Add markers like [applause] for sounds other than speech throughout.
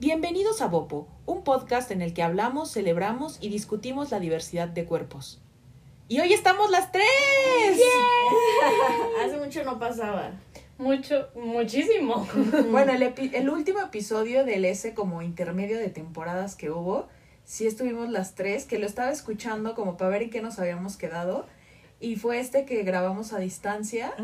Bienvenidos a Bopo, un podcast en el que hablamos, celebramos y discutimos la diversidad de cuerpos. Y hoy estamos las tres. Hace mucho no pasaba. Mucho, muchísimo. [laughs] Bueno, el, epi- el último episodio del ese como intermedio de temporadas que hubo, sí estuvimos las tres, que lo estaba escuchando como para ver en qué nos habíamos quedado. Y fue este que grabamos a distancia.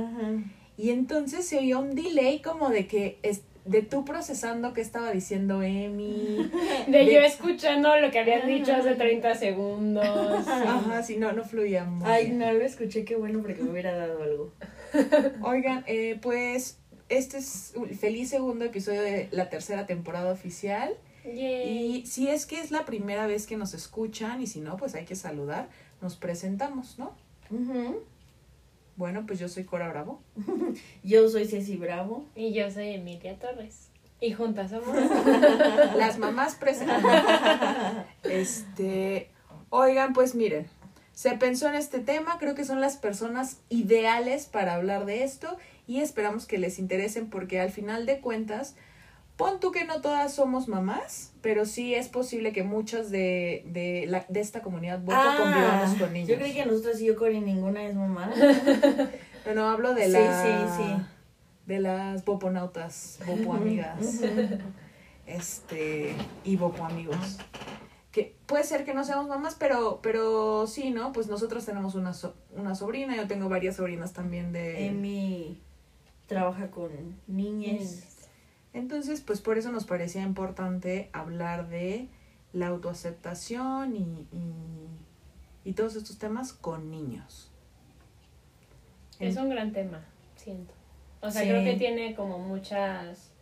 Y entonces se oía un delay como de que es, de tú procesando qué estaba diciendo Emi. [laughs] De yo escuchando lo que habían dicho hace 30 segundos. [laughs] Ajá, sí, no, no fluía muy Ay, bien. no lo escuché, qué bueno porque me hubiera dado algo. [laughs] Oigan, eh, pues este es un feliz segundo episodio de la tercera temporada oficial. Yay. Y si es que es la primera vez que nos escuchan y si no, pues hay que saludar. Nos presentamos, ¿no? Ujú. Bueno, pues yo soy Cora Bravo. [laughs] Yo soy Ceci Bravo. Y yo soy Emilia Torres. Y juntas somos. [laughs] Las mamás presentes. [laughs] Este, oigan, pues miren, se pensó en este tema, creo que son las personas ideales para hablar de esto y esperamos que les interesen porque al final de cuentas, pon tú que no todas somos mamás, pero sí es posible que muchas de, de, la, de esta comunidad Bopo convivamos con niños. Ah, yo creí que nosotros y yo, Cori, ninguna es mamá. [laughs] No, no, hablo de Sí, la... sí, sí. De las boponautas, bopo amigas. este, y bopo amigos. Que puede ser que no seamos mamás, pero, pero sí, ¿no? Pues nosotros tenemos una, so- una sobrina, yo tengo varias sobrinas también de... Emi trabaja con niñas. Entonces, pues por eso nos parecía importante hablar de la autoaceptación y, y, y todos estos temas con niños. Es un gran tema, siento. O sea, Sí. creo que tiene como muchas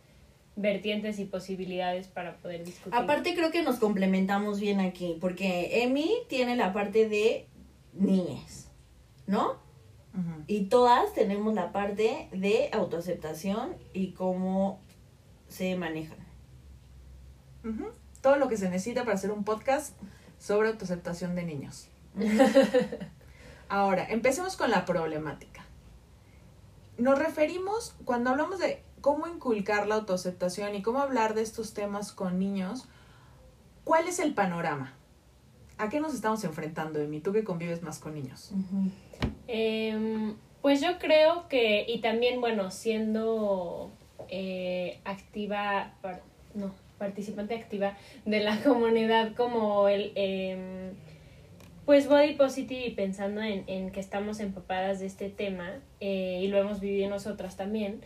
vertientes y posibilidades para poder discutir. Aparte creo que nos complementamos bien aquí, porque Emi tiene la parte de niñas, ¿no? Y todas tenemos la parte de autoaceptación y cómo se manejan. Todo lo que se necesita para hacer un podcast sobre autoaceptación de niños. [laughs] Ahora, empecemos con la problemática. Nos referimos, cuando hablamos de cómo inculcar la autoaceptación y cómo hablar de estos temas con niños, ¿cuál es el panorama? ¿A qué nos estamos enfrentando, Emi? Tú que convives más con niños. Em, pues yo creo que, y también, bueno, siendo eh, activa, par- no, participante activa de la [laughs] comunidad como el, em, pues body positive y pensando en, en que estamos empapadas de este tema eh, y lo hemos vivido nosotras también,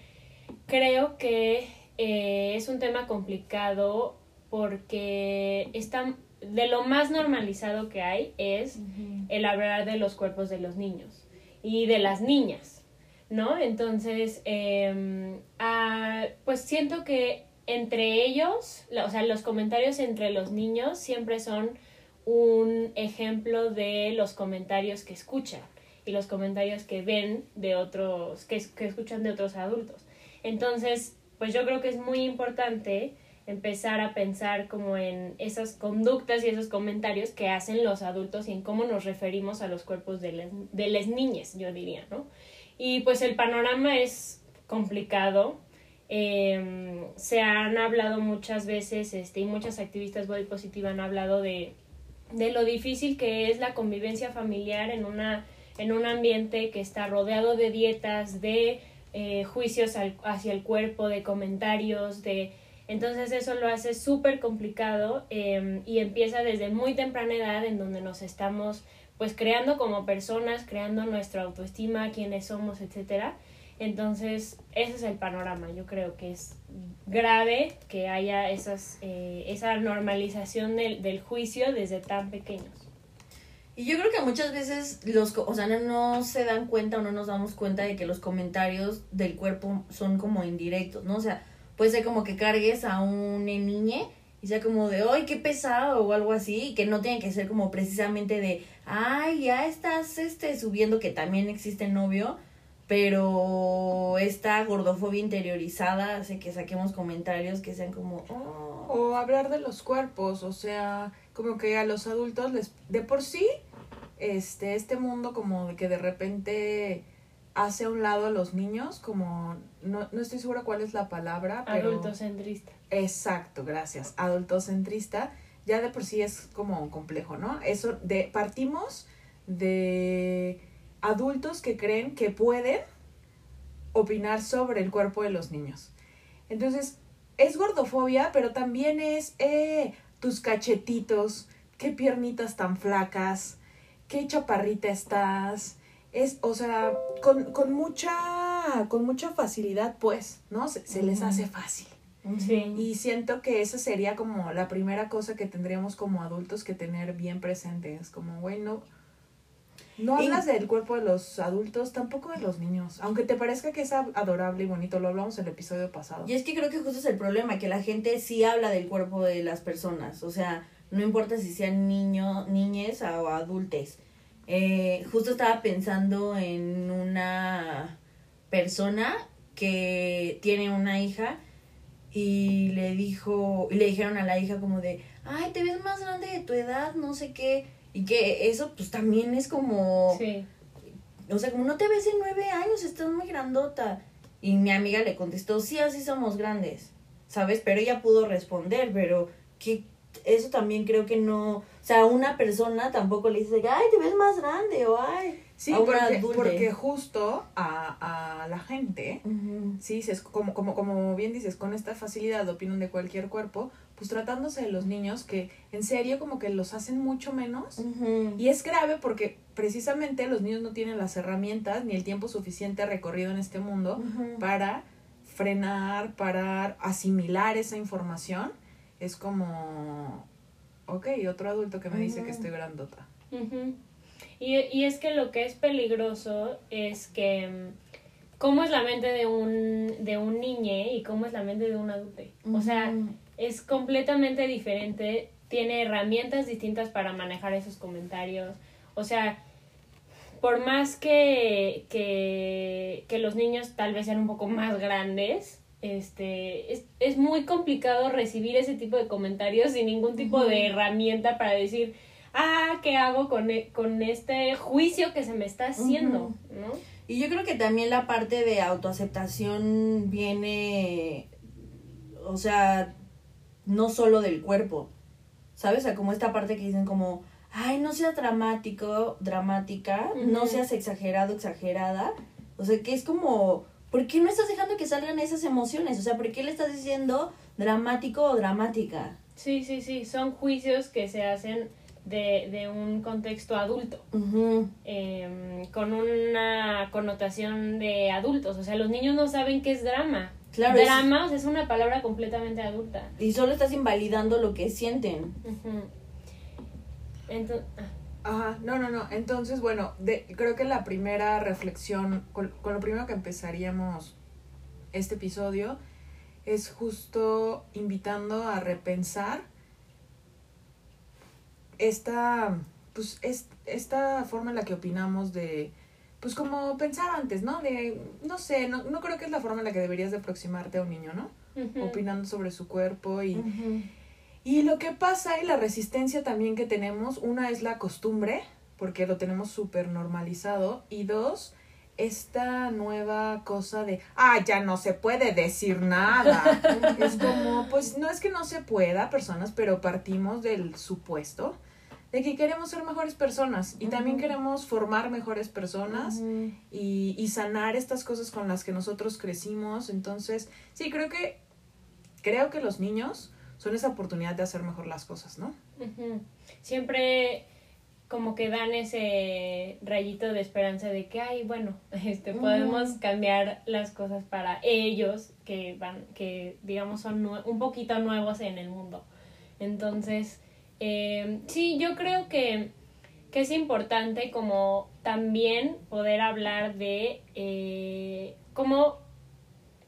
creo que eh, es un tema complicado porque está, de lo más normalizado que hay es el hablar de los cuerpos de los niños y de las niñas, ¿no? Entonces, eh, ah, pues siento que entre ellos, la- o sea, los comentarios entre los niños siempre son un ejemplo de los comentarios que escuchan y los comentarios que ven de otros, que, que escuchan de otros adultos. Entonces, pues yo creo que es muy importante empezar a pensar como en esas conductas y esos comentarios que hacen los adultos y en cómo nos referimos a los cuerpos de las, de las niñas, yo diría, ¿no? Y pues el panorama es complicado. Eh, se han hablado muchas veces, este, y muchas activistas body positive han hablado de, de lo difícil que es la convivencia familiar en una en un ambiente que está rodeado de dietas, de eh, juicios al- hacia el cuerpo, de comentarios, de entonces eso lo hace súper complicado eh, y empieza desde muy temprana edad en donde nos estamos pues creando como personas, creando nuestra autoestima, quiénes somos, etcétera. Entonces, ese es el panorama. Yo creo que es grave que haya esas, eh, esa normalización del, del juicio desde tan pequeños. Y yo creo que muchas veces los, o sea, no, no se dan cuenta o no nos damos cuenta de que los comentarios del cuerpo son como indirectos, ¿no? O sea, puede ser como que cargues a un niñe y sea como de, ¡ay, qué pesado! o algo así, que no tiene que ser como precisamente de, ¡ay, ya estás este, subiendo! que también existe novio, pero esta gordofobia interiorizada hace que saquemos comentarios que sean como, "Oh". O hablar de los cuerpos, o sea, como que a los adultos les de por sí este este mundo como de que de repente hace a un lado a los niños, como no, no estoy segura cuál es la palabra, pero... Adultocentrista. Exacto, gracias. Adultocentrista, ya de por sí es como complejo, ¿no? Eso de partimos de adultos que creen que pueden opinar sobre el cuerpo de los niños. Entonces, es gordofobia, pero también es eh, tus cachetitos, qué piernitas tan flacas, qué chaparrita estás. Es, o sea, con, con mucha, con mucha facilidad, pues, ¿no? Se, se les hace fácil. Sí. Y siento que esa sería como la primera cosa que tendríamos como adultos que tener bien presente. Es como, güey, no, no Y- hablas del cuerpo de los adultos, tampoco de los niños. Aunque te parezca que es adorable y bonito, lo hablamos en el episodio pasado. Y es que creo que justo es el problema, que la gente sí habla del cuerpo de las personas. O sea, no importa si sean niños, niñes o adultes. Eh, justo estaba pensando en una persona que tiene una hija y le dijo, y le dijeron a la hija como de, ay, te ves más grande de tu edad, no sé qué. Y que eso pues también es como... Sí. O sea, como no te ves en nueve años, estás muy grandota. Y mi amiga le contestó, sí, así somos grandes, ¿sabes? Pero ella pudo responder, pero que eso también creo que no... O sea, una persona tampoco le dice, ay, te ves más grande o ay... Sí, a porque, porque justo a, a la gente, sí, dices, como, como, como bien dices, con esta facilidad opinan de cualquier cuerpo, pues tratándose de los niños que en serio como que los hacen mucho menos. Y es grave porque precisamente los niños no tienen las herramientas ni el tiempo suficiente recorrido en este mundo para frenar, parar, asimilar esa información. Es como, ok, otro adulto que me dice que estoy grandota. Y, y es que lo que es peligroso es que mm, cómo es la mente de un, de un niñe y cómo es la mente de un adulto. O sea, es completamente diferente, tiene herramientas distintas para manejar esos comentarios. O sea, por más que, que, que los niños tal vez sean un poco más grandes, este, es, es muy complicado recibir ese tipo de comentarios sin ningún tipo de herramienta para decir, ah, ¿qué hago con, e- con este juicio que se me está haciendo? ¿no? Y yo creo que también la parte de autoaceptación viene, o sea, no solo del cuerpo, ¿sabes? O sea, como esta parte que dicen como, ay, no seas dramático, dramática, no seas exagerado, exagerada. O sea, que es como, ¿por qué no estás dejando que salgan esas emociones? O sea, ¿por qué le estás diciendo dramático o dramática? Sí, sí, sí, son juicios que se hacen de, de un contexto adulto. Em, con una connotación de adultos. O sea, los niños no saben qué es drama. Claro, es- drama o sea, es una palabra completamente adulta. y solo estás invalidando lo que sienten. Entonces, Ajá, no, no, no. Entonces, bueno, de, creo que la primera reflexión, con, con lo primero que empezaríamos este episodio, es justo invitando a repensar esta, pues, es, esta forma en la que opinamos de, pues como pensaba antes, ¿no? De, no sé, no, no creo que es la forma en la que deberías de aproximarte a un niño, ¿no? Opinando sobre su cuerpo y... Y lo que pasa y la resistencia también que tenemos, una es la costumbre, porque lo tenemos súper normalizado, y dos, esta nueva cosa de, ah, ya no se puede decir nada. [laughs] es como, pues no es que no se pueda, personas, pero partimos del supuesto de que queremos ser mejores personas y también queremos formar mejores personas y, y sanar estas cosas con las que nosotros crecimos. Entonces, sí, creo que, creo que los niños son esa oportunidad de hacer mejor las cosas, ¿no? Siempre como que dan ese rayito de esperanza de que, ay, bueno, [laughs] este, podemos cambiar las cosas para ellos que van, que digamos son un poquito nuevos en el mundo. Entonces, eh, sí, yo creo que, que es importante como también poder hablar de eh, cómo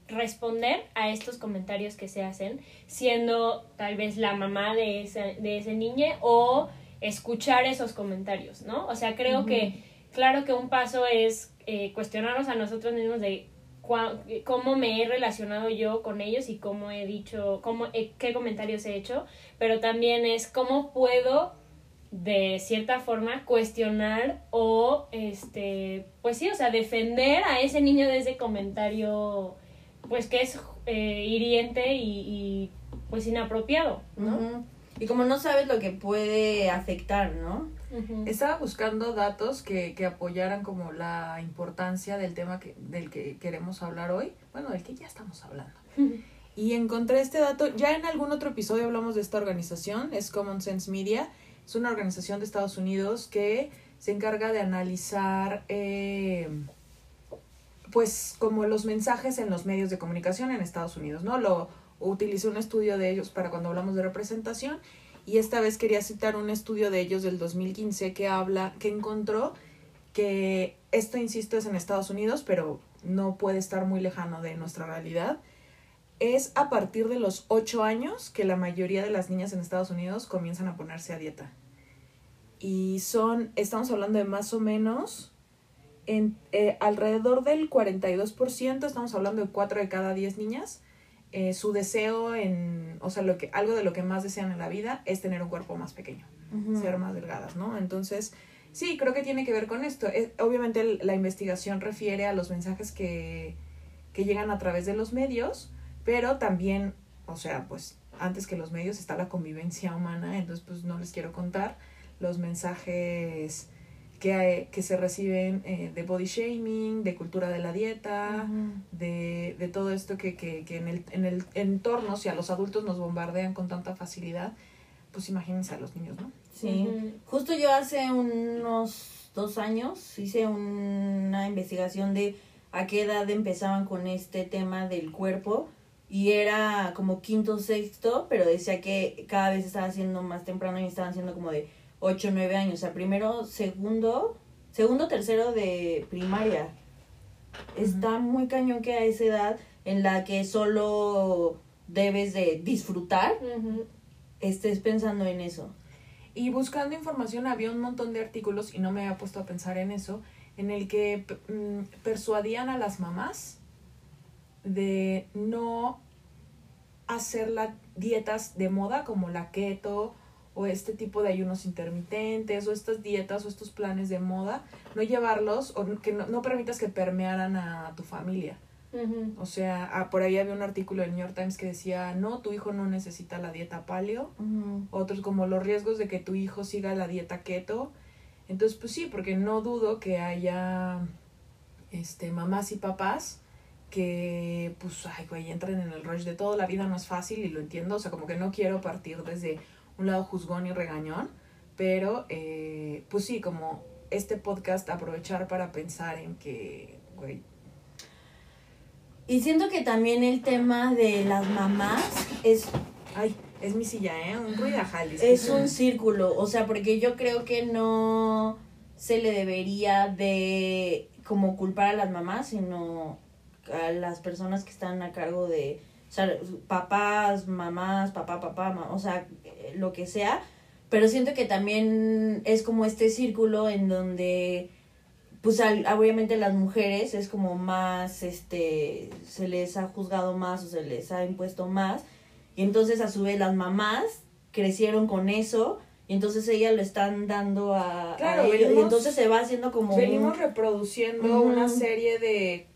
responder a estos comentarios que se hacen, siendo tal vez la mamá de ese, de ese niño o escuchar esos comentarios, ¿no? O sea, creo que, claro que un paso es eh, cuestionarnos a nosotros mismos de cua- cómo me he relacionado yo con ellos y cómo he dicho, cómo, qué comentarios he hecho, pero también es cómo puedo de cierta forma cuestionar o este pues sí o sea defender a ese niño de ese comentario pues que es eh, hiriente y, pues inapropiado no y como no sabes lo que puede afectar no Estaba buscando datos que, que apoyaran como la importancia del tema que, del que queremos hablar hoy. Bueno, del que ya estamos hablando. Y encontré este dato, ya en algún otro episodio hablamos de esta organización, es Common Sense Media, es una organización de Estados Unidos que se encarga de analizar eh, pues como los mensajes en los medios de comunicación en Estados Unidos, ¿no? Lo utilicé un estudio de ellos para cuando hablamos de representación y esta vez quería citar un estudio de ellos del 2015 que habla, que encontró que esto, insisto, es en Estados Unidos, pero no puede estar muy lejano de nuestra realidad. Es a partir de los 8 años que la mayoría de las niñas en Estados Unidos comienzan a ponerse a dieta. Y son, estamos hablando de más o menos, en, eh, alrededor del 42%, estamos hablando de 4 de cada 10 niñas, eh, su deseo en, o sea, lo que, algo de lo que más desean en la vida es tener un cuerpo más pequeño ser más delgadas, ¿no? Entonces, sí, creo que tiene que ver con esto. Es- obviamente el- la investigación refiere a los mensajes que, que llegan a través de los medios, pero también, o sea, pues antes que los medios está la convivencia humana, entonces pues no les quiero contar los mensajes que, hay- que se reciben eh, de body shaming, de cultura de la dieta, de, de todo esto que, que, que en, el, en el entorno, si a los adultos nos bombardean con tanta facilidad, pues imagínense a los niños, ¿no? Sí. Justo yo hace unos dos años hice una investigación de a qué edad empezaban con este tema del cuerpo y era como quinto sexto, pero decía que cada vez estaba haciendo más temprano y estaban haciendo como de ocho o nueve años, o sea, primero, segundo, segundo, tercero de primaria. Está muy cañón que a esa edad en la que solo debes de disfrutar, estés pensando en eso. Y buscando información había un montón de artículos, y no me había puesto a pensar en eso, en el que mm, persuadían a las mamás de no hacer las dietas de moda como la keto o este tipo de ayunos intermitentes o estas dietas o estos planes de moda, no llevarlos o que no, no permitas que permearan a tu familia. O sea, ah, por ahí había un artículo del New York Times que decía, no, tu hijo no necesita la dieta paleo, otros como los riesgos de que tu hijo siga la dieta keto. Entonces, pues sí, porque no dudo que haya este mamás y papás que pues ay güey, entren en el rush de todo, la vida no es fácil y lo entiendo, o sea, como que no quiero partir desde un lado juzgón y regañón, pero eh, pues sí, como este podcast aprovechar para pensar en que, güey, Y siento que también el tema de las mamás es, ay, es mi silla, ¿eh? Un ruidajal. es disculpen. un círculo, o sea, porque yo creo que no se le debería de como culpar a las mamás, sino a las personas que están a cargo de, o sea, papás, mamás, papá, papá, ma- o sea, eh, lo que sea, pero siento que también es como este círculo en donde pues al- obviamente las mujeres es como más, este, se les ha juzgado más o se les ha impuesto más. Y entonces a su vez las mamás crecieron con eso y entonces ellas lo están dando a, a Claro, y entonces se va haciendo como... Venimos un- reproduciendo una serie de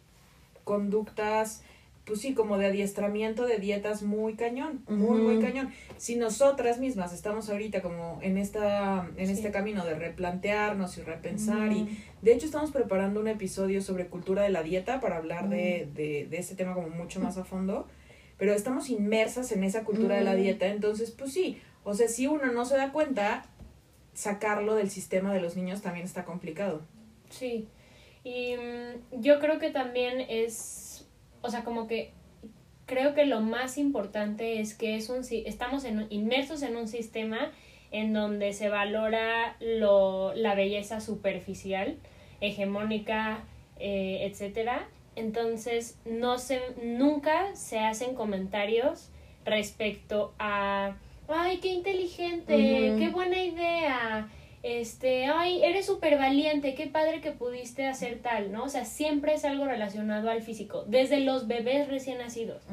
conductas, pues sí, como de adiestramiento de dietas muy cañón, muy, muy cañón. Si nosotras mismas estamos ahorita como en esta, en Sí. este camino de replantearnos y repensar y de hecho estamos preparando un episodio sobre cultura de la dieta para hablar de, de, de este tema como mucho más a fondo, pero estamos inmersas en esa cultura de la dieta, entonces pues sí, o sea, si uno no se da cuenta, sacarlo del sistema de los niños también está complicado. Sí, y mm, yo creo que también es, o sea, como que creo que lo más importante es que es un, estamos en, inmersos en un sistema en donde se valora lo, la belleza superficial, hegemónica, eh, etcétera. Entonces, no se, nunca se hacen comentarios respecto a, ay, qué inteligente, qué buena idea, este, ay, eres súper valiente, qué padre que pudiste hacer tal, ¿no? O sea, siempre es algo relacionado al físico, desde los bebés recién nacidos,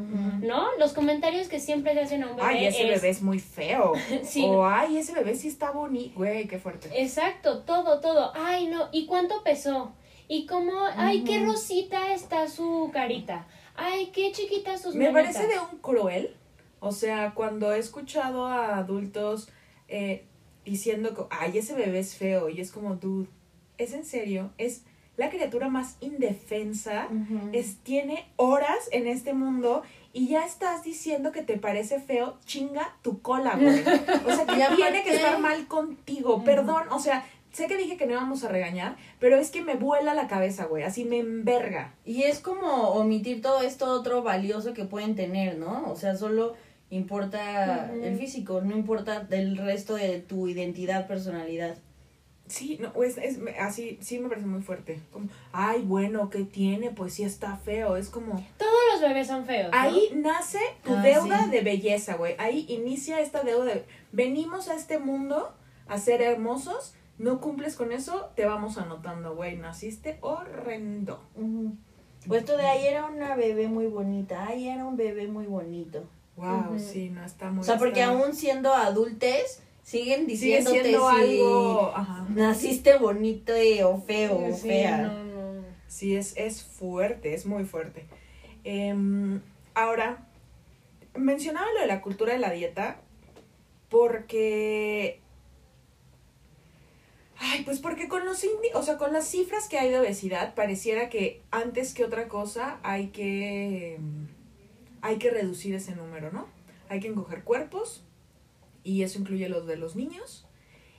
¿no? Los comentarios que siempre se hacen a un bebé. Ay, ese es- bebé es muy feo. [laughs] Sí. O ay, ese bebé sí está bonito. Güey, qué fuerte. Exacto, todo, todo. Ay, no, ¿y cuánto pesó? ¿Y cómo? Ay, qué rosita está su carita. Ay, qué chiquitas sus Me manitas. parece de un cruel. O sea, cuando he escuchado a adultos eh, diciendo que, ay, ese bebé es feo. Y es como, dude, ¿es en serio? Es la criatura más indefensa. Es, tiene horas en este mundo y ya estás diciendo que te parece feo, chinga tu cola, güey. O sea, [laughs] que tiene que estar mal contigo. Perdón, o sea, sé que dije que no íbamos a regañar, pero es que me vuela la cabeza, güey. Así me enverga. Y es como omitir todo esto otro valioso que pueden tener, ¿no? O sea, solo importa el físico, no importa del resto de tu identidad, personalidad. Sí, no, es, es así, sí me parece muy fuerte. Como, ay, bueno, ¿qué tiene? Pues sí está feo. Es como, Todos los bebés son feos. ¿no? ahí nace tu Ah, deuda sí. de belleza, güey. Ahí inicia esta deuda de, venimos a este mundo a ser hermosos, no cumples con eso, te vamos anotando, güey. Naciste horrendo. Pues esto de ahí era una bebé muy bonita, ahí era un bebé muy bonito. Wow, sí, no está muy... O sea, porque aún siendo adultes, siguen sigue diciéndote si algo... Ajá. naciste bonito o feo o Sí, fea. no, no. Sí, es, es fuerte, es muy fuerte. Em, ahora, mencionaba lo de la cultura de la dieta porque... Ay, pues porque con los indi o sea, con las cifras que hay de obesidad, pareciera que antes que otra cosa hay que em, hay que reducir ese número, ¿no? Hay que encoger cuerpos y eso incluye los de los niños.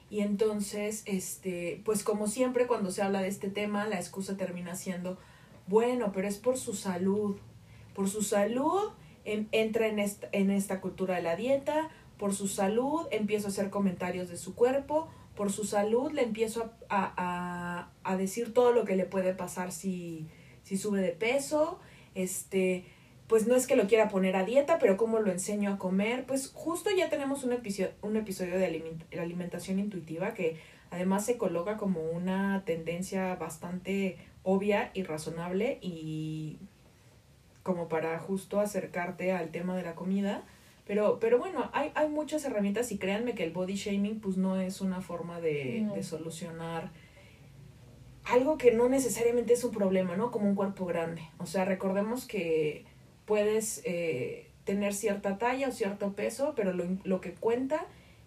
Y entonces, este, pues como siempre cuando se habla de este tema, la excusa termina siendo, bueno, pero es por su salud. Por su salud en- entra en esta, en esta cultura de la dieta, por su salud empiezo a hacer comentarios de su cuerpo, por su salud le empiezo a, a- a- a decir todo lo que le puede pasar si, si sube de peso, este, pues no es que lo quiera poner a dieta, pero cómo lo enseño a comer, pues justo ya tenemos un episodio, un episodio de aliment- de alimentación intuitiva que además se coloca como una tendencia bastante obvia y razonable y como para justo acercarte al tema de la comida. Pero, pero bueno, hay, hay muchas herramientas y créanme que el body shaming pues no es una forma de, No. de solucionar algo que no necesariamente es un problema, ¿no? Como un cuerpo grande. O sea, recordemos que puedes eh, tener cierta talla o cierto peso, pero lo, lo que cuenta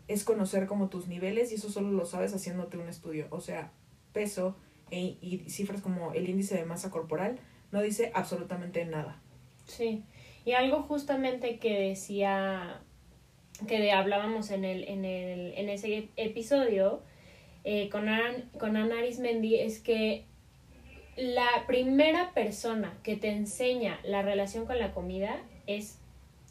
es conocer como tus niveles y eso solo lo sabes haciéndote un estudio. O sea, peso e- y cifras como el índice de masa corporal no dice absolutamente nada. Sí, y algo justamente que decía, que de- hablábamos en, el, en, el, en ese episodio eh, con, Ana, con Ana Arismendi es que la primera persona que te enseña la relación con la comida es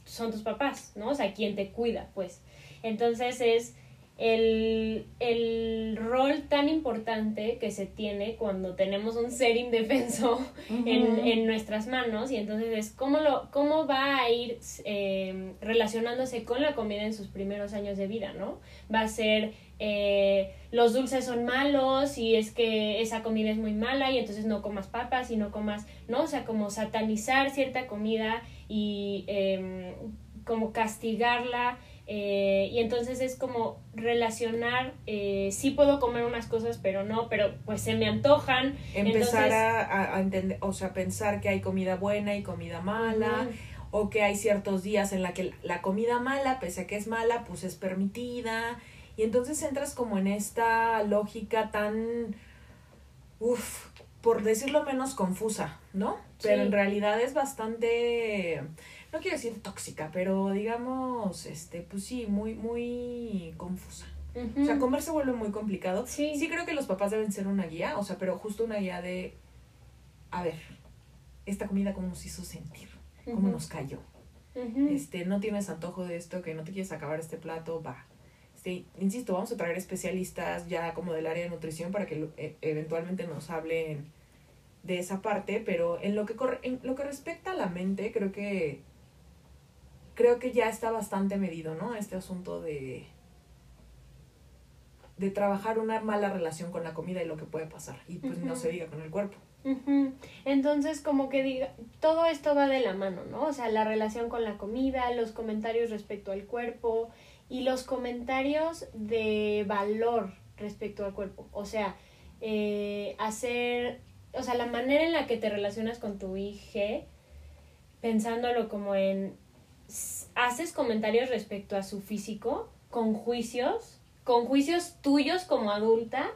son tus papás, ¿no? O sea, quien te cuida, pues. Entonces es el, el rol tan importante que se tiene cuando tenemos un ser indefenso en, en nuestras manos y entonces es cómo, lo, cómo va a ir eh, relacionándose con la comida en sus primeros años de vida, ¿no? Va a ser eh, los dulces son malos y es que esa comida es muy mala y entonces no comas papas y no comas, ¿no? O sea, como satanizar cierta comida y eh, como castigarla eh, y entonces es como relacionar, eh, sí puedo comer unas cosas, pero no, pero pues se me antojan. Empezar Entonces- a, entender, o sea, pensar que hay comida buena y comida mala, o que hay ciertos días en la que la comida mala, pese a que es mala, pues es permitida. Y entonces entras como en esta lógica tan, uff, por decirlo menos confusa, ¿no? Pero Sí. en realidad es bastante, no quiero decir tóxica, pero digamos, este, pues sí, muy, muy confusa. O sea, comer se vuelve muy complicado. Sí. Sí creo que los papás deben ser una guía, o sea, pero justo una guía de, a ver, esta comida cómo nos hizo sentir, cómo nos cayó. Este, no tienes antojo de esto, que no te quieres acabar este plato, va. Este, insisto, vamos a traer especialistas ya como del área de nutrición para que e- eventualmente nos hablen de esa parte, pero en lo que corre, en lo que respecta a la mente, creo que creo que ya está bastante medido, ¿no? Este asunto de de trabajar una mala relación con la comida y lo que puede pasar. Y pues no se diga con el cuerpo. Ujú. Entonces, como que diga, todo esto va de la mano, ¿no? O sea, la relación con la comida, los comentarios respecto al cuerpo y los comentarios de valor respecto al cuerpo. O sea, eh, hacer, o sea, la manera en la que te relacionas con tu hija, pensándolo como en, haces comentarios respecto a su físico con juicios, con juicios tuyos como adulta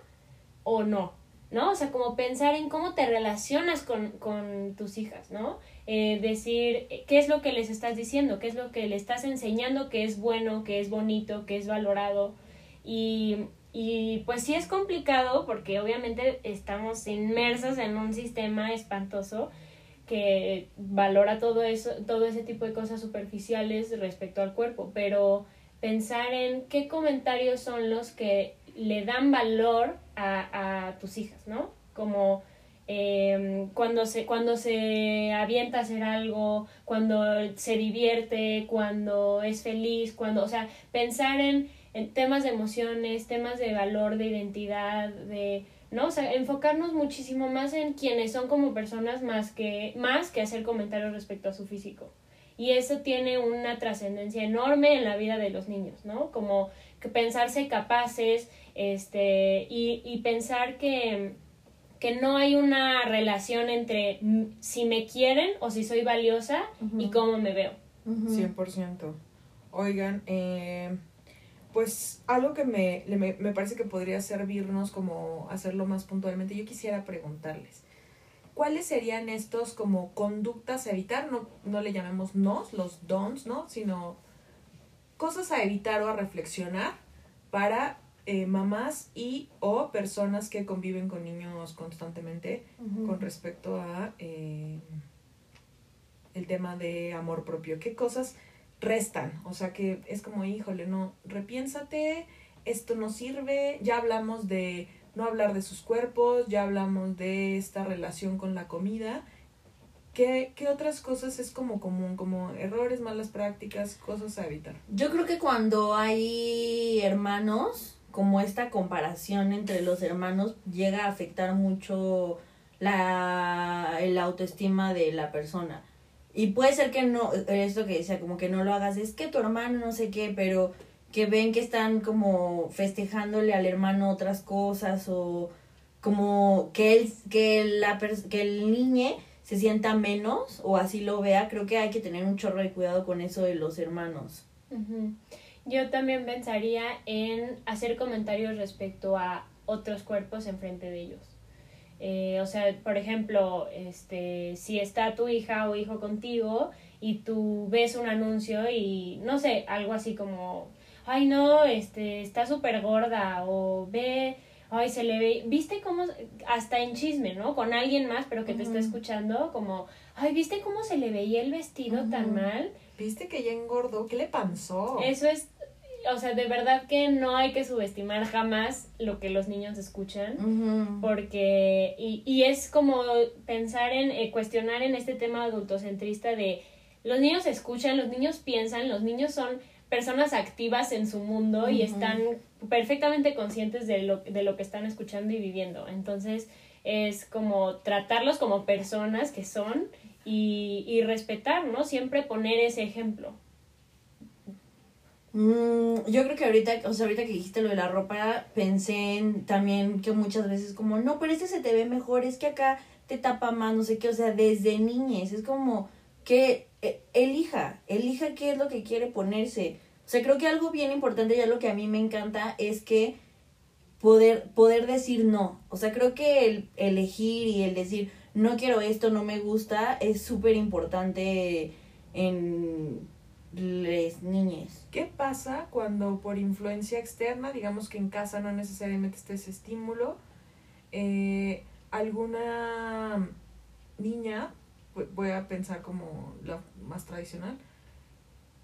o no. ¿no? O sea, como pensar en cómo te relacionas con, con tus hijas, ¿no? Eh, decir eh, qué es lo que les estás diciendo, qué es lo que le estás enseñando que es bueno, que es bonito, que es valorado. Y, y pues sí es complicado porque obviamente estamos inmersos en un sistema espantoso que valora todo eso, todo ese tipo de cosas superficiales respecto al cuerpo, pero pensar en qué comentarios son los que le dan valor a, a tus hijas, ¿no? Como eh, cuando, se, cuando se avienta a hacer algo, cuando se divierte, cuando es feliz, cuando, o sea, pensar en, en temas de emociones, temas de valor, de identidad, de, ¿no? O sea, enfocarnos muchísimo más en quienes son como personas más que, más que hacer comentarios respecto a su físico. Y eso tiene una trascendencia enorme en la vida de los niños, ¿no? Como que pensarse capaces, este, y, y pensar que, que no hay una relación entre si me quieren o si soy valiosa y cómo me veo. Ujú. 100%. Oigan, eh, pues algo que me, me, me parece que podría servirnos como hacerlo más puntualmente, yo quisiera preguntarles, ¿cuáles serían estos como conductas a evitar? No, no le llamemos nos, los don'ts, ¿no? Sino cosas a evitar o a reflexionar para eh, mamás y o personas que conviven con niños constantemente con respecto a eh, el tema de amor propio. ¿Qué cosas restan? O sea, que es como, híjole, no, repiénsate, esto no sirve, ya hablamos de no hablar de sus cuerpos, ya hablamos de esta relación con la comida. ¿Qué, qué otras cosas es como común? Como errores, malas prácticas, cosas a evitar. Yo creo que cuando hay hermanos, como esta comparación entre los hermanos llega a afectar mucho la autoestima de la persona. Y puede ser que no, esto que decía, como que no lo hagas, es que tu hermano no sé qué, pero que ven que están como festejándole al hermano otras cosas o como que él, que la que el niñe se sienta menos o así lo vea, creo que hay que tener un chorro de cuidado con eso de los hermanos. Ujú. Yo también pensaría en hacer comentarios respecto a otros cuerpos enfrente de ellos. Eh, o sea, por ejemplo, este, si está tu hija o hijo contigo y tú ves un anuncio y no sé, algo así como, ay no, este, está súper gorda o ve, ay se le ve, viste cómo, hasta en chisme, ¿no? Con alguien más, pero que te está escuchando, como, ay, viste cómo se le veía el vestido tan mal. ¿Viste que ya engordó? ¿Qué le pasó? Eso es, o sea, de verdad que no hay que subestimar jamás lo que los niños escuchan, porque, y, y es como pensar en, eh, cuestionar en este tema adultocentrista de los niños escuchan, los niños piensan, los niños son personas activas en su mundo y están perfectamente conscientes de lo, de lo que están escuchando y viviendo. Entonces, es como tratarlos como personas que son y, y respetar, ¿no? Siempre poner ese ejemplo. Mm, yo creo que ahorita, o sea, ahorita que dijiste lo de la ropa, pensé en también que muchas veces como, no, pero este se te ve mejor, es que acá te tapa más, no sé qué, o sea, desde niñez, es como que eh, elija, elija qué es lo que quiere ponerse. O sea, creo que algo bien importante y algo que a mí me encanta es que poder, poder decir no. O sea, creo que el elegir y el decir, no quiero esto, no me gusta, es súper importante en les niñes. ¿Qué pasa cuando por influencia externa, digamos que en casa no necesariamente esté ese estímulo, eh, alguna niña, vo- voy a pensar como la más tradicional,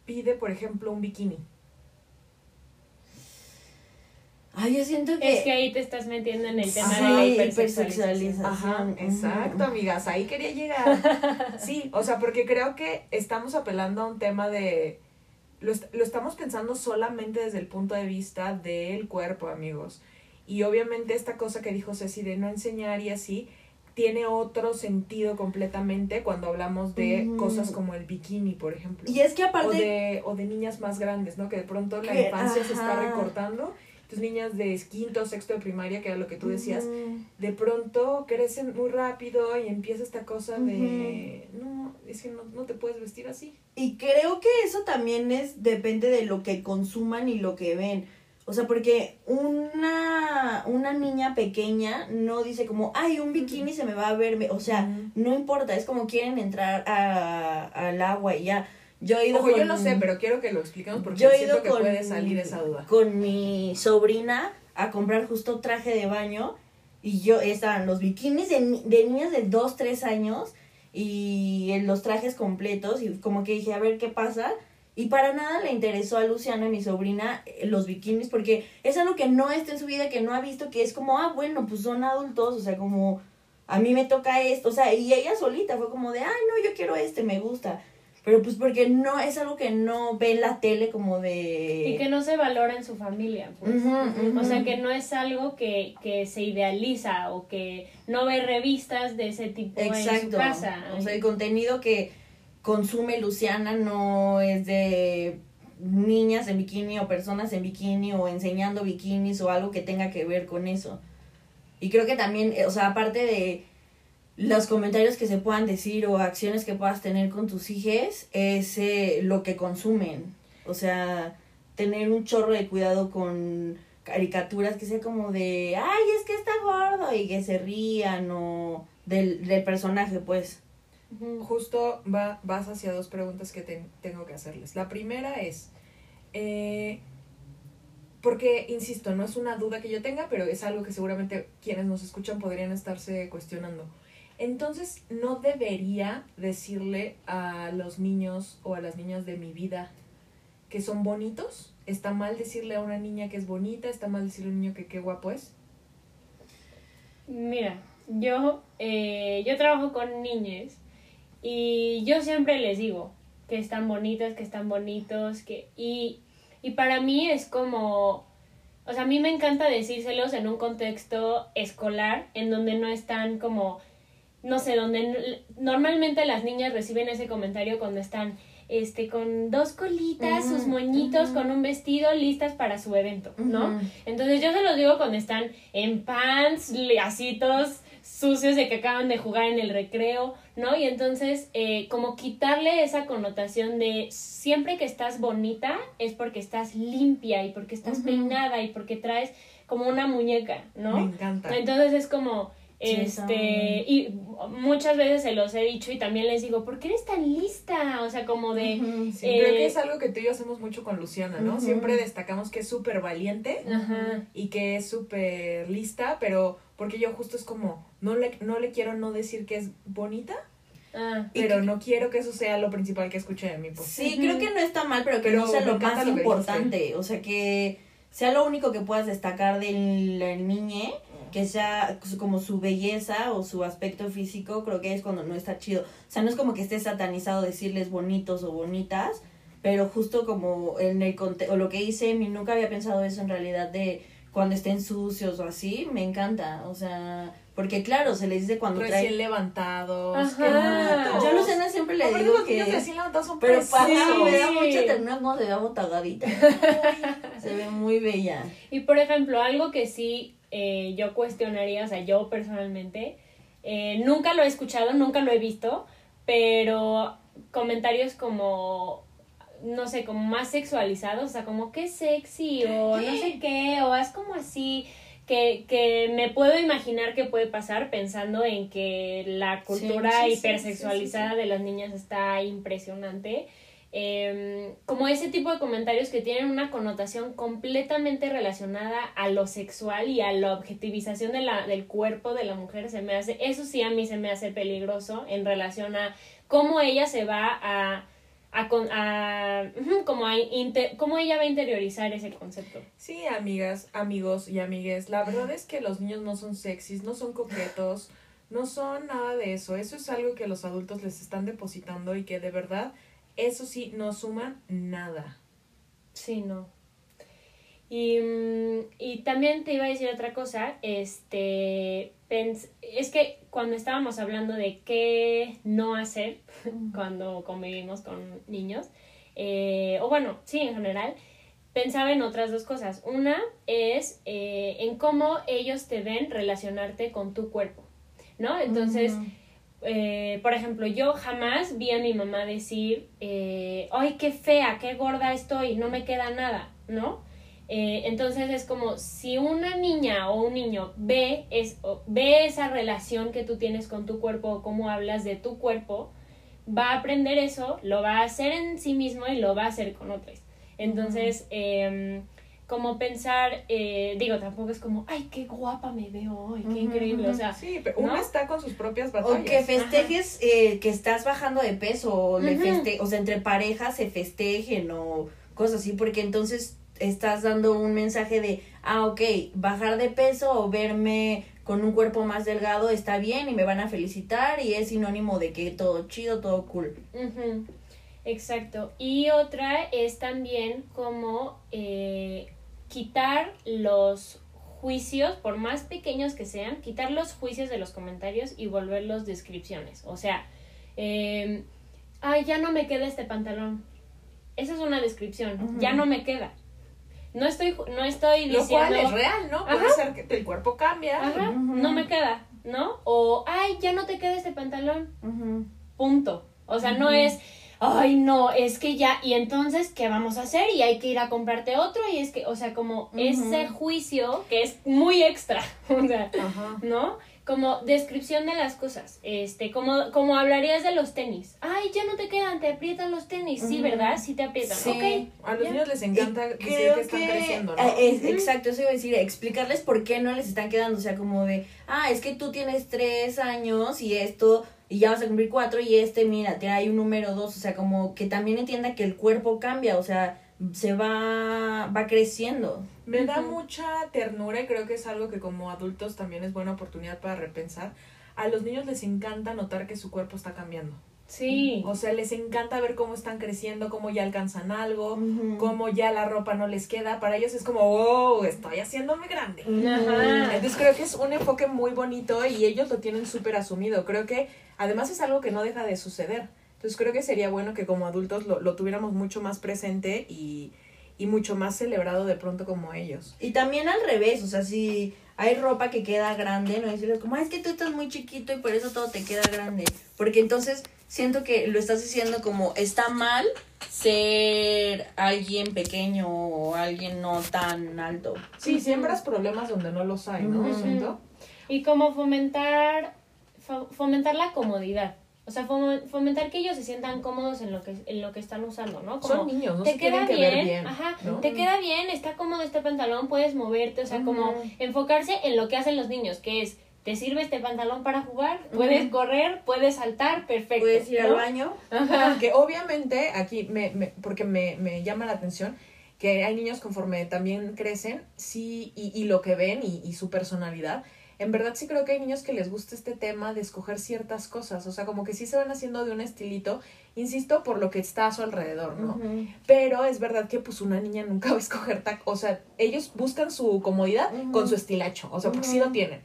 pide, por ejemplo, un bikini? Ay, yo siento que... Es que ahí te estás metiendo en el tema Sí, de la hipersexualización. hipersexualización. Ajá, exacto, amigas, ahí quería llegar. [laughs] Sí, o sea, porque creo que estamos apelando a un tema de, lo, est- lo estamos pensando solamente desde el punto de vista del cuerpo, amigos. Y obviamente esta cosa que dijo Ceci de no enseñar y así, tiene otro sentido completamente cuando hablamos de cosas como el bikini, por ejemplo. Y es que o, aparte... de, o de niñas más grandes, ¿no? Que de pronto la Que- infancia se está recortando. Entonces niñas de quinto, sexto de primaria, que era lo que tú decías, de pronto crecen muy rápido y empieza esta cosa de, no, es que no, no te puedes vestir así. Y creo que eso también es, depende de lo que consuman y lo que ven. O sea, porque una, una niña pequeña no dice como, ay, un bikini se me va a ver. me-". O sea, no importa, es como quieren entrar a, al agua y ya. Yo he ido Ojo, yo con- no sé, pero quiero que lo expliquemos porque yo he siento ido que con, puede salir esa duda. con mi sobrina a comprar justo traje de baño y yo estaban los bikinis de, de niñas de 2, 3 años y los trajes completos y como que dije a ver qué pasa y para nada le interesó a Luciana, mi sobrina, eh, los bikinis porque es algo que no está en su vida, que no ha visto, que es como, ah, bueno, pues son adultos, o sea, como a mí me toca esto, o sea, y ella solita fue como de, ay, no, yo quiero este, me gusta. Pero pues porque no, es algo que no ve en la tele como de... Y que no se valora en su familia, pues. O sea, que no es algo que, que se idealiza o que no ve revistas de ese tipo en su Exacto. casa. O sea, el contenido que consume Luciana no es de niñas en bikini o personas en bikini o enseñando bikinis o algo que tenga que ver con eso. Y creo que también, o sea, aparte de los comentarios que se puedan decir o acciones que puedas tener con tus hijos, es eh, lo que consumen. O sea, tener un chorro de cuidado con caricaturas que sea como de, ay, es que está gordo y que se rían o del, del personaje, pues. Justo va, vas hacia dos preguntas que te- tengo que hacerles. La primera es, eh, porque, insisto, no es una duda que yo tenga, pero es algo que seguramente quienes nos escuchan podrían estarse cuestionando. Entonces, ¿no debería decirle a los niños o a las niñas de mi vida que son bonitos? ¿Está mal decirle a una niña que es bonita? ¿Está mal decirle a un niño que qué guapo es? Mira, yo, eh, yo trabajo con niñas y yo siempre les digo que están bonitas, que están bonitos, que y, y para mí es como, o sea, a mí me encanta decírselos en un contexto escolar en donde no están como, no sé, donde normalmente las niñas reciben ese comentario cuando están este con dos colitas, sus moñitos, con un vestido listas para su evento, ¿no? Entonces yo se los digo cuando están en pants, todos sucios de que acaban de jugar en el recreo, ¿no? Y entonces eh, como quitarle esa connotación de siempre que estás bonita es porque estás limpia y porque estás peinada y porque traes como una muñeca, ¿no? Me encanta. Entonces es como, este, y muchas veces se los he dicho y también les digo, ¿por qué eres tan lista? O sea, como de. Sí, creo eh, que es algo que tú y yo hacemos mucho con Luciana, ¿no? Siempre destacamos que es súper valiente y que es súper lista, pero porque yo justo es como, no le, no le quiero no decir que es bonita, ah, pero que- no quiero que eso sea lo principal que escuche de mí. Pues. Sí, creo que no está mal, pero que Pero no sea lo más lo importante. O sea, que sea lo único que puedas destacar de la niñe, que sea como su belleza o su aspecto físico, creo que es cuando no está chido. O sea, no es como que esté satanizado decirles bonitos o bonitas, pero justo como en el conte o lo que hice, mi nunca había pensado eso en realidad de cuando estén sucios o así, me encanta. O sea, porque claro, se les dice cuando Recién traen... levantados. Ajá. Yo a Luciana siempre le digo los niños que... recién levantados son Pero para me da Sí. mucha ternura como se ve abotagadita. [laughs] se ve muy bella. Y por ejemplo, algo que sí eh, yo cuestionaría, o sea, yo personalmente, eh, nunca lo he escuchado, nunca lo he visto, pero comentarios como, no sé, como más sexualizados, o sea, como qué sexy o no sé qué, o es como así. Que, que me puedo imaginar que puede pasar pensando en que la cultura sí, sí, hipersexualizada sí, de las niñas está impresionante. Em, como ese tipo de comentarios que tienen una connotación completamente relacionada a lo sexual y a la objetivización de la, del cuerpo de la mujer se me hace, eso sí a mí se me hace peligroso en relación a cómo ella se va a, a, a a inte- cómo ella va a interiorizar ese concepto. Sí, amigas, amigos y amigues, la verdad es que los niños no son sexys, no son coquetos, no son nada de eso. Eso es algo que los adultos les están depositando y que de verdad, eso sí, no suman nada. Sí, no. Y, mm, y también te iba a decir otra cosa, este, pens- es que cuando estábamos hablando de qué no hacer cuando convivimos con niños, eh, o bueno, sí, en general, pensaba en otras dos cosas. Una es eh, en cómo ellos te ven relacionarte con tu cuerpo, ¿no? Entonces, eh, por ejemplo, yo jamás vi a mi mamá decir, eh, ay, qué fea, qué gorda estoy, no me queda nada, ¿no? Eh, entonces es como si una niña o un niño ve, es, ve esa relación que tú tienes con tu cuerpo o cómo hablas de tu cuerpo, va a aprender eso, lo va a hacer en sí mismo y lo va a hacer con otros. Entonces, como pensar, eh, digo, tampoco es como, ay, qué guapa me veo, ay, qué increíble, o sea, Sí, pero ¿no? uno está con sus propias batallas. O que festejes eh, que estás bajando de peso, o, le Ujú. feste o sea, entre parejas se festejen o cosas así, porque entonces estás dando un mensaje de, ah, ok, bajar de peso o verme con un cuerpo más delgado está bien y me van a felicitar y es sinónimo de que todo chido, todo cool. Exacto. Y otra es también como eh, quitar los juicios, por más pequeños que sean, quitar los juicios de los comentarios y volverlos descripciones. O sea, eh, ay, ya no me queda este pantalón. Esa es una descripción. Ya no me queda. No estoy, no estoy Lo diciendo. cual es real, ¿no? Puede Ajá. ser que el cuerpo cambia. Ajá, no me queda, ¿no? O, ay, ya no te queda este pantalón. Punto. O sea, no es, ay, no, es que ya, y entonces, ¿qué vamos a hacer? Y hay que ir a comprarte otro, y es que, o sea, como ese juicio que es muy extra, [laughs] o sea. ¿no? Como descripción de las cosas, este, como, como hablarías de los tenis. Ay, ya no te quedan, te aprietan los tenis, sí. ¿verdad? Sí te aprietan, Sí. ok. A los ya. niños les encanta Y decir creo que están creciendo, ¿no? es-. Exacto, eso iba a decir, explicarles por qué no les están quedando, o sea, como de, ah, es que tú tienes tres años y esto, y ya vas a cumplir cuatro, y este, mira, te hay un número dos, o sea, como que también entienda que el cuerpo cambia, o sea, se va, va creciendo. Me da mucha ternura y creo que es algo que como adultos también es buena oportunidad para repensar. A los niños les encanta notar que su cuerpo está cambiando. Sí. O sea, les encanta ver cómo están creciendo, cómo ya alcanzan algo, Ujú. cómo ya la ropa no les queda. Para ellos es como, wow, estoy haciéndome grande. Ajá. Entonces creo que es un enfoque muy bonito y ellos lo tienen súper asumido. Creo que además es algo que no deja de suceder. Entonces creo que sería bueno que como adultos lo, lo tuviéramos mucho más presente y, y mucho más celebrado de pronto como ellos. Y también al revés, o sea, si hay ropa que queda grande, no decirles como, "Ah, es que tú estás muy chiquito y por eso todo te queda grande. Porque entonces siento que lo estás diciendo como, está mal ser alguien pequeño o alguien no tan alto. Sí, siembras problemas donde no los hay, ¿no? Siento. Y como fomentar, fo- fomentar la comodidad. O sea, fomentar que ellos se sientan cómodos en lo que, en lo que están usando, ¿no? Como, Son niños, no te se queda que bien, ver bien. ajá, ¿no? te queda bien, está cómodo este pantalón, puedes moverte, o sea, como enfocarse en lo que hacen los niños, que es, ¿te sirve este pantalón para jugar? Puedes correr, puedes saltar, perfecto. Puedes ir al baño. Ajá. [laughs] Que obviamente aquí, me, me- porque me, me llama la atención, que hay niños conforme también crecen, sí, y, y lo que ven y, y su personalidad. En verdad sí creo que hay niños que les gusta este tema de escoger ciertas cosas, o sea, como que sí se van haciendo de un estilito, insisto, por lo que está a su alrededor, ¿no? Pero es verdad que pues una niña nunca [laughs] va a escoger tac, o sea, ellos buscan su comodidad con su estilacho, o sea, porque sí lo tienen.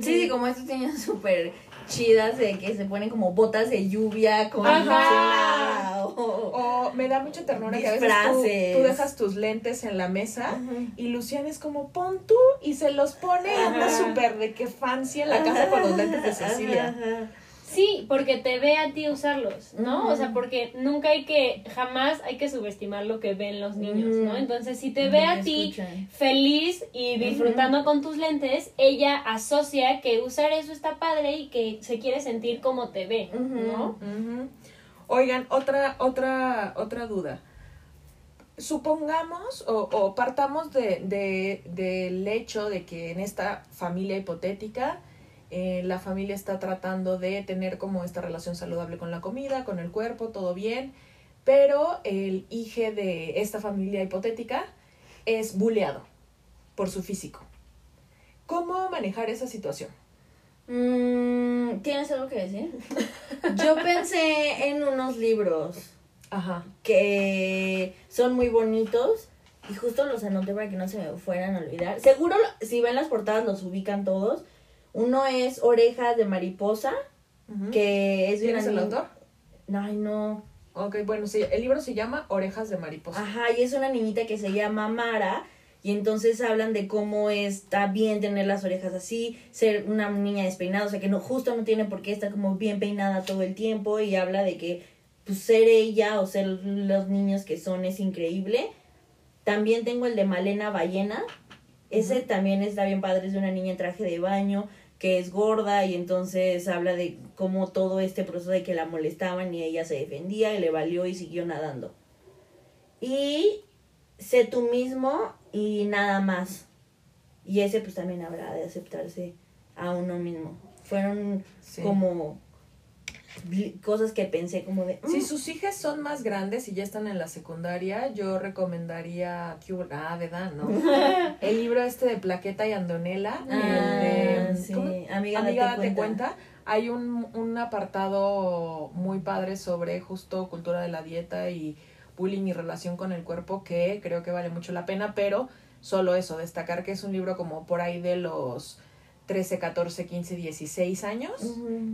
Sí, sí, como estos niños súper chidas de que se ponen como botas de lluvia con Ajá. o... O me da mucha ternura que a veces tú, tú dejas tus lentes en la mesa y Luciana es como, pon tú, y se los pone y anda súper de que fancy en la casa con los lentes de Cecilia. Ajá. Sí, porque te ve a ti usarlos, ¿no? O sea, porque nunca hay que, jamás hay que subestimar lo que ven los niños, ¿no? Entonces, si te ve a ti feliz y disfrutando con tus lentes, ella asocia que usar eso está padre y que se quiere sentir como te ve. ¿no? Oigan, otra, otra, otra duda. Supongamos o, o partamos de, de- del hecho de que en esta familia hipotética eh, la familia está tratando de tener como esta relación saludable con la comida, con el cuerpo, todo bien, pero el hijo de esta familia hipotética es buleado por su físico. ¿Cómo manejar esa situación? Mm, ¿Tienes algo que decir? [laughs] Yo pensé en unos libros Ajá. que son muy bonitos y justo los anoté para que no se me fueran a olvidar. Seguro, si ven las portadas, los ubican todos. Uno es Orejas de Mariposa, que es de ¿Quién es una el autor? Ay, no. Ok, bueno, sí, el libro se llama Orejas de Mariposa. Ajá, y es una niñita que se llama Mara. Y entonces hablan de cómo está bien tener las orejas así, ser una niña despeinada, o sea que no, justo no tiene por qué estar como bien peinada todo el tiempo. Y habla de que pues, ser ella o ser los niños que son es increíble. También tengo el de Malena Ballena. Ese también está bien padre, es de una niña en traje de baño que es gorda y entonces habla de cómo todo este proceso de que la molestaban y ella se defendía y le valió y siguió nadando. Y sé tú mismo y nada más. Y ese pues también habrá de aceptarse a uno mismo. Fueron Sí. como cosas que pensé como de... Si "Mm, sus hijas son más grandes y ya están en la secundaria, yo recomendaría. Ah, ¿verdad? ¿No? [laughs] el libro este de Plaqueta y Andonela. Ah, el de, sí. ¿cómo? Amiga, Amiga, date date cuenta. cuenta. Hay un, un apartado muy padre sobre justo cultura de la dieta y bullying y relación con el cuerpo que creo que vale mucho la pena, pero solo eso, destacar que es un libro como por ahí de los 13, 14, 15, 16 años.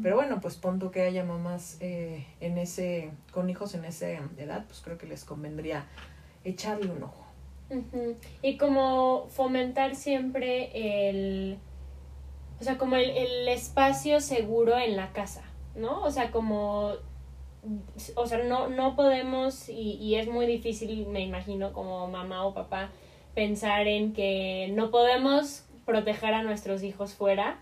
Pero bueno, pues pon tú que haya mamás eh, en ese, con hijos en esa edad, pues creo que les convendría echarle un ojo. Y como fomentar siempre el, o sea, como el, el espacio seguro en la casa, ¿no? O sea, como, o sea, no, no podemos, y, y es muy difícil, me imagino, como mamá o papá, pensar en que no podemos proteger a nuestros hijos fuera,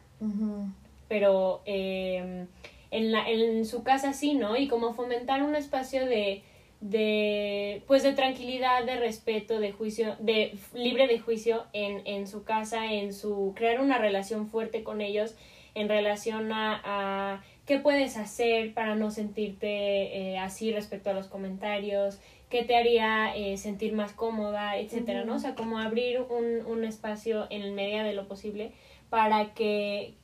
pero eh, en, la, en su casa sí, ¿no? Y como fomentar un espacio de, de pues de tranquilidad, de respeto, de juicio, de libre de juicio en, en su casa, en su crear una relación fuerte con ellos en relación a, a qué puedes hacer para no sentirte eh, así respecto a los comentarios, qué te haría eh, sentir más cómoda, etcétera, ¿no? O sea, como abrir un, un espacio en medida de lo posible para que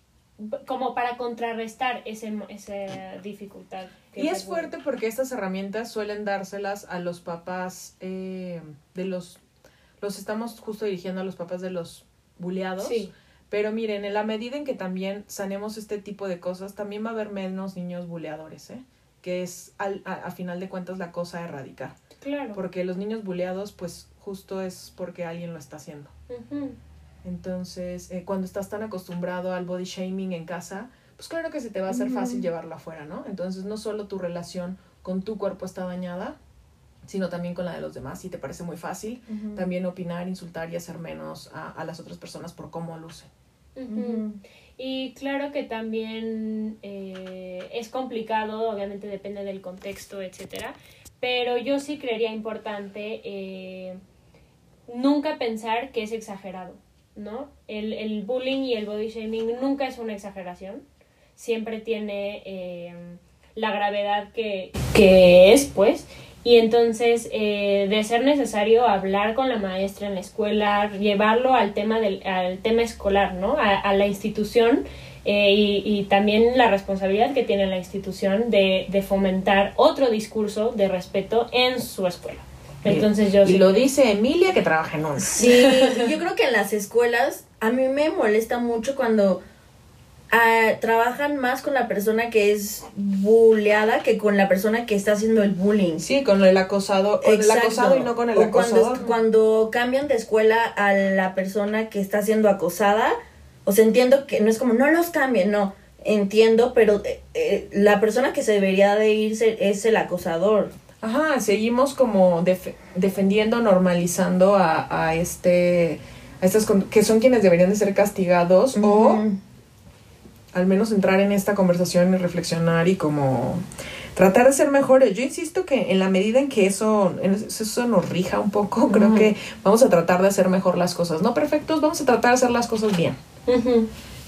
como para contrarrestar ese, esa dificultad. que Y es fuerte porque estas herramientas suelen dárselas a los papás eh, de los, los estamos justo dirigiendo a los papás de los buleados. Sí, Pero miren, en la medida en que también sanemos este tipo de cosas, también va a haber menos niños buleadores, ¿eh? Que es al, a, a final de cuentas la cosa a erradicar. Claro. Porque los niños buleados, pues justo es porque alguien lo está haciendo. Entonces, eh, cuando estás tan acostumbrado al body shaming en casa, pues claro que se te va a hacer fácil llevarlo afuera, ¿no? Entonces, no solo tu relación con tu cuerpo está dañada, sino también con la de los demás, y te parece muy fácil también opinar, insultar y hacer menos a, a las otras personas por cómo lucen. Y claro que también eh, es complicado, obviamente depende del contexto, etcétera, pero yo sí creería importante eh, nunca pensar que es exagerado, ¿no? El, el bullying y el body shaming nunca es una exageración, siempre tiene eh, la gravedad que, que es, pues, y entonces, eh, de ser necesario hablar con la maestra en la escuela, llevarlo al tema, del, al tema escolar, ¿no? A, a la institución eh, y, y también la responsabilidad que tiene la institución de, de fomentar otro discurso de respeto en su escuela. Entonces yo y sí lo dice Emilia que trabaja en una. Sí, yo creo que en las escuelas a mí me molesta mucho cuando ah, trabajan más con la persona que es bulleada que con la persona que está haciendo el bullying. Sí, con el acosado, con el Exacto. acosado y no con el O cuando, acosador. cuando cambian de escuela a la persona que está siendo acosada, o sea, entiendo que no es como, no los cambien, no, entiendo, pero eh, eh, la persona que se debería de irse es el acosador. Ajá, seguimos como def- defendiendo, normalizando a, a este, a estas que son quienes deberían de ser castigados o al menos entrar en esta conversación y reflexionar y como tratar de ser mejores. Yo insisto que en la medida en que eso, eso nos rija un poco, creo que vamos a tratar de hacer mejor las cosas. No perfectos, vamos a tratar de hacer las cosas bien.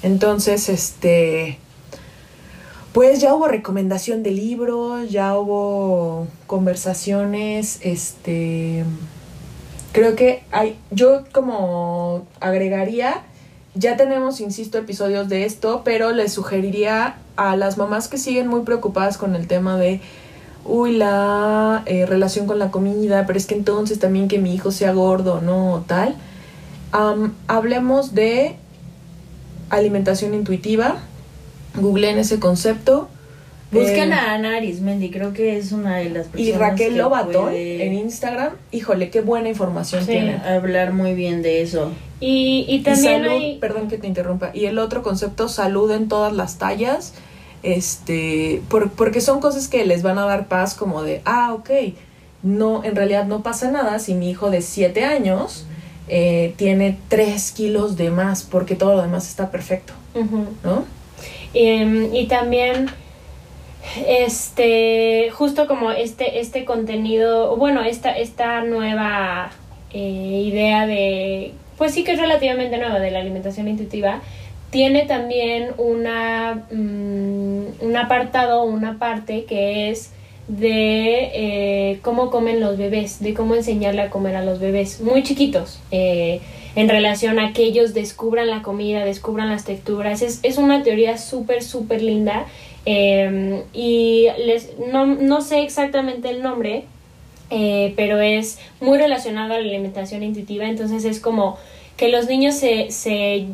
Entonces, este, pues ya hubo recomendación de libros, ya hubo conversaciones, este, creo que hay, yo como agregaría, ya tenemos, insisto, episodios de esto, pero les sugeriría a las mamás que siguen muy preocupadas con el tema de uy, la eh, relación con la comida, pero es que entonces también que mi hijo sea gordo, no, tal. Hablemos de alimentación intuitiva. Googleen ese concepto. Buscan Eh, a Ana Arismendi, creo que es una de las personas y Raquel que Lobatón puede, en Instagram. Híjole, qué buena información sí, tienen. hablar muy bien de eso. Y, y Y también salud, hay... perdón que te interrumpa. Y el otro concepto, salud en todas las tallas. Este, por- porque son cosas que les van a dar paz como de, ah, ok, no, en realidad no pasa nada si mi hijo de 7 años eh, tiene 3 kilos de más, porque todo lo demás está perfecto. ¿no? Em, y también este justo como este este contenido bueno esta esta nueva eh, idea de pues sí que es relativamente nueva de la alimentación intuitiva tiene también una mm, un apartado una parte que es de eh, cómo comen los bebés de cómo enseñarle a comer a los bebés muy chiquitos eh, en relación a que ellos descubran la comida, descubran las texturas. Es, es una teoría súper, súper linda. eh, y les, no, no sé exactamente el nombre, pero es muy relacionado a la alimentación intuitiva. Entonces es como que los niños se, se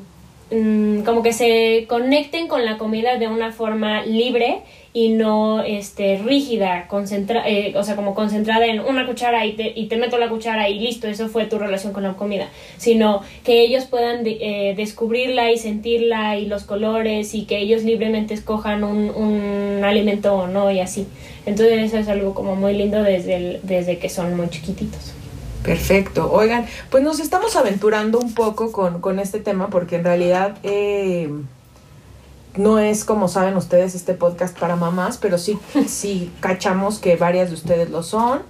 mm, como que se conecten con la comida de una forma libre y no este rígida, concentra eh, o sea, como concentrada en una cuchara y te, y te meto la cuchara y listo, eso fue tu relación con la comida, sino que ellos puedan de- eh, descubrirla y sentirla y los colores y que ellos libremente escojan un, un alimento o no y así. Entonces eso es algo como muy lindo desde, desde que son muy chiquititos. Perfecto. Oigan, pues nos estamos aventurando un poco con, con este tema porque en realidad eh, no es como saben ustedes este podcast para mamás, pero sí, [laughs] sí cachamos que varias de ustedes lo son,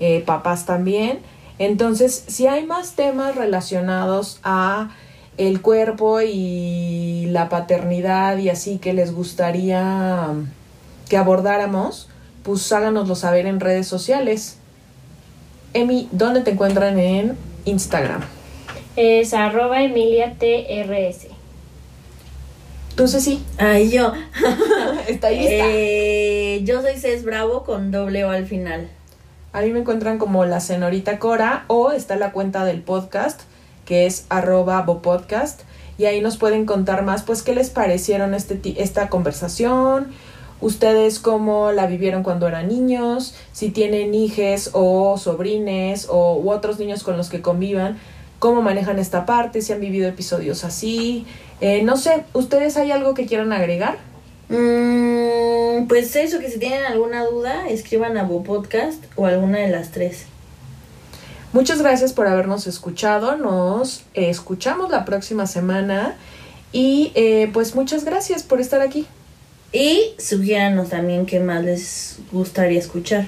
eh, papás también. Entonces, si hay más temas relacionados a el cuerpo y la paternidad y así que les gustaría que abordáramos, pues háganoslo saber en redes sociales. Emi, ¿dónde te encuentran en Instagram? Es arroba Emilia TRS. Tú, Ceci, Ay, yo. [laughs] está lista. Eh, yo soy Cés Bravo con doble O al final. A mí me encuentran como la señorita Cora o está la cuenta del podcast que es arroba bopodcast y ahí nos pueden contar más pues qué les parecieron este, esta conversación, ustedes cómo la vivieron cuando eran niños, si tienen hijes o sobrines o u otros niños con los que convivan, cómo manejan esta parte, si han vivido episodios así. Eh, no sé, ¿ustedes hay algo que quieran agregar? Mm, pues eso, que si tienen alguna duda, escriban a Podcast o alguna de las tres. Muchas gracias por habernos escuchado. Nos escuchamos la próxima semana. Y eh, pues muchas gracias por estar aquí. Y sugiéranos también qué más les gustaría escuchar.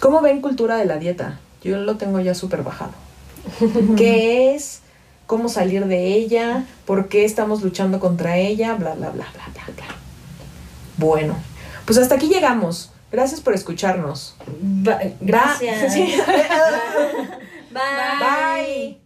¿Cómo ven cultura de la dieta? Yo lo tengo ya súper bajado. [laughs] ¿Qué es? ¿Cómo salir de ella? ¿Por qué estamos luchando contra ella? Bla, bla, bla, bla, bla, bla. Bueno, pues hasta aquí llegamos. Gracias por escucharnos. Ba- gracias. [laughs] [laughs] Bye. Bye.